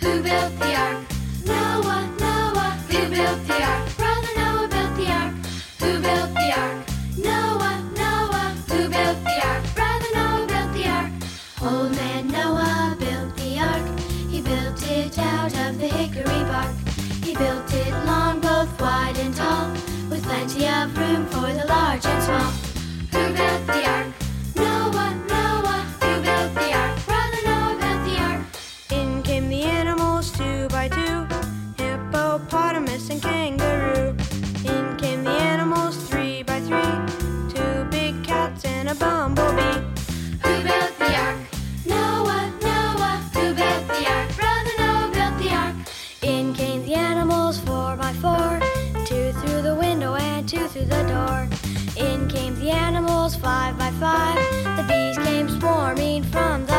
Who built the ark? Noah, Noah. Who built the ark? Brother Noah built the ark. Who built the ark? Noah, Noah. Who built the ark? Brother Noah built the ark. Old man Noah built the ark. He built it out of the hickory bark. He built it long, both wide and tall, with plenty of room for the large and kangaroo. In came the animals three by three two big cats and a bumblebee. Who built the ark? Noah, Noah. Who built the ark? Brother Noah built the ark. In came the animals four by four two through the window and two through the door. In came the animals five by five the bees came swarming from the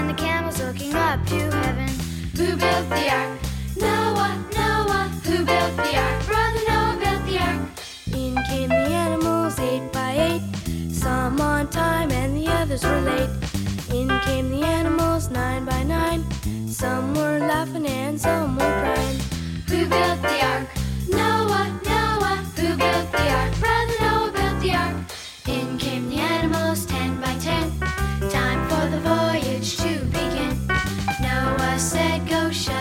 and the camels looking up to heaven. Who built the ark? Noah, Noah. Who built the ark? Brother Noah built the ark. In came the animals eight by eight. Some on time and the others were late. In came the animals nine by nine. Some were laughing and some were crying. ocean.